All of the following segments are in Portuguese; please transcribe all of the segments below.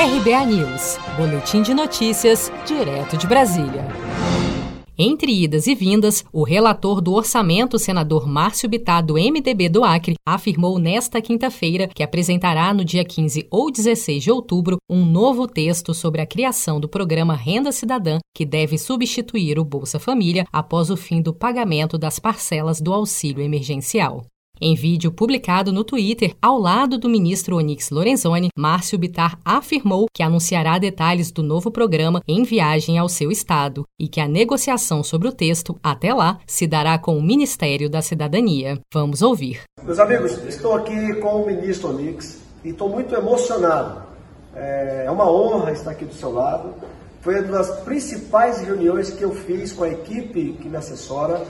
RBA News, Boletim de Notícias, direto de Brasília. Entre idas e vindas, o relator do orçamento, senador Márcio Bittar, do MDB do Acre, afirmou nesta quinta-feira que apresentará no dia 15 ou 16 de outubro um novo texto sobre a criação do programa Renda Cidadã, que deve substituir o Bolsa Família após o fim do pagamento das parcelas do auxílio emergencial. Em vídeo publicado no Twitter, ao lado do ministro Onyx Lorenzoni, Márcio Bitar afirmou que anunciará detalhes do novo programa em viagem ao seu estado e que a negociação sobre o texto, até lá, se dará com o Ministério da Cidadania. Vamos ouvir. Meus amigos, estou aqui com o ministro Onyx e estou muito emocionado. É, é uma honra estar aqui do seu lado. Foi uma das principais reuniões que eu fiz com a equipe que me assessora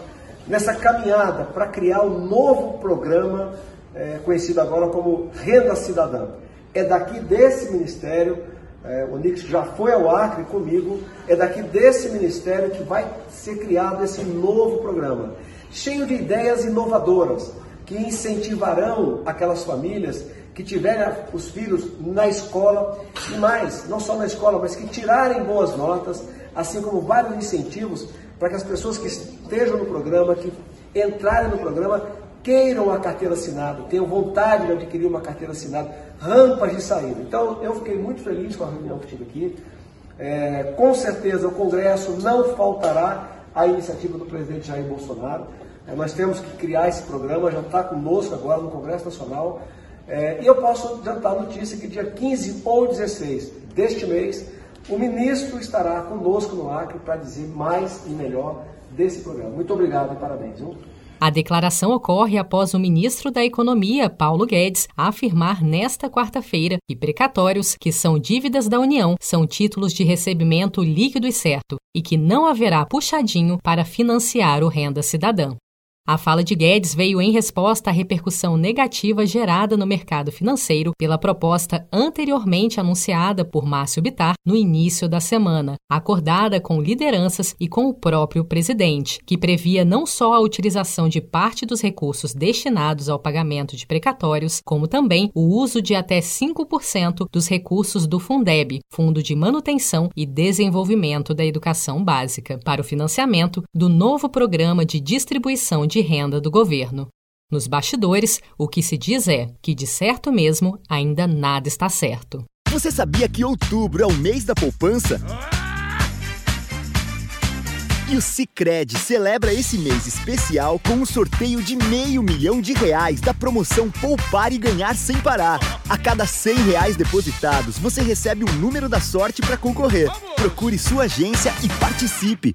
nessa caminhada para criar um novo programa, é, conhecido agora como Renda Cidadã. É daqui desse ministério, é, o Nix já foi ao Acre comigo, é daqui desse ministério que vai ser criado esse novo programa, cheio de ideias inovadoras que incentivarão aquelas famílias que tiverem os filhos na escola e mais, não só na escola, mas que tirarem boas notas, assim como vários incentivos para que as pessoas que estejam no programa, que entrarem no programa, queiram a carteira assinada, tenham vontade de adquirir uma carteira assinada, rampas de saída. Então, eu fiquei muito feliz com a reunião que tive aqui. É, com certeza, o Congresso não faltará a iniciativa do presidente Jair Bolsonaro. É, nós temos que criar esse programa, já está conosco agora no Congresso Nacional. É, e eu posso adiantar a notícia que dia 15 ou 16 deste mês, o ministro estará conosco no Acre para dizer mais e melhor desse programa. Muito obrigado e parabéns. Viu? A declaração ocorre após o ministro da Economia, Paulo Guedes, afirmar nesta quarta-feira que precatórios, que são dívidas da União, são títulos de recebimento líquido e certo e que não haverá puxadinho para financiar o Renda Cidadã. A fala de Guedes veio em resposta à repercussão negativa gerada no mercado financeiro pela proposta anteriormente anunciada por Márcio Bitar no início da semana, acordada com lideranças e com o próprio presidente, que previa não só a utilização de parte dos recursos destinados ao pagamento de precatórios, como também o uso de até 5% dos recursos do Fundeb, Fundo de Manutenção e Desenvolvimento da Educação Básica, para o financiamento do novo programa de distribuição de de renda do governo. Nos bastidores, o que se diz é que, de certo mesmo, ainda nada está certo. Você sabia que outubro é o mês da poupança? E o Cicred celebra esse mês especial com um sorteio de meio milhão de reais da promoção Poupar e Ganhar Sem Parar. A cada cem reais depositados, você recebe um número da sorte para concorrer. Procure sua agência e participe.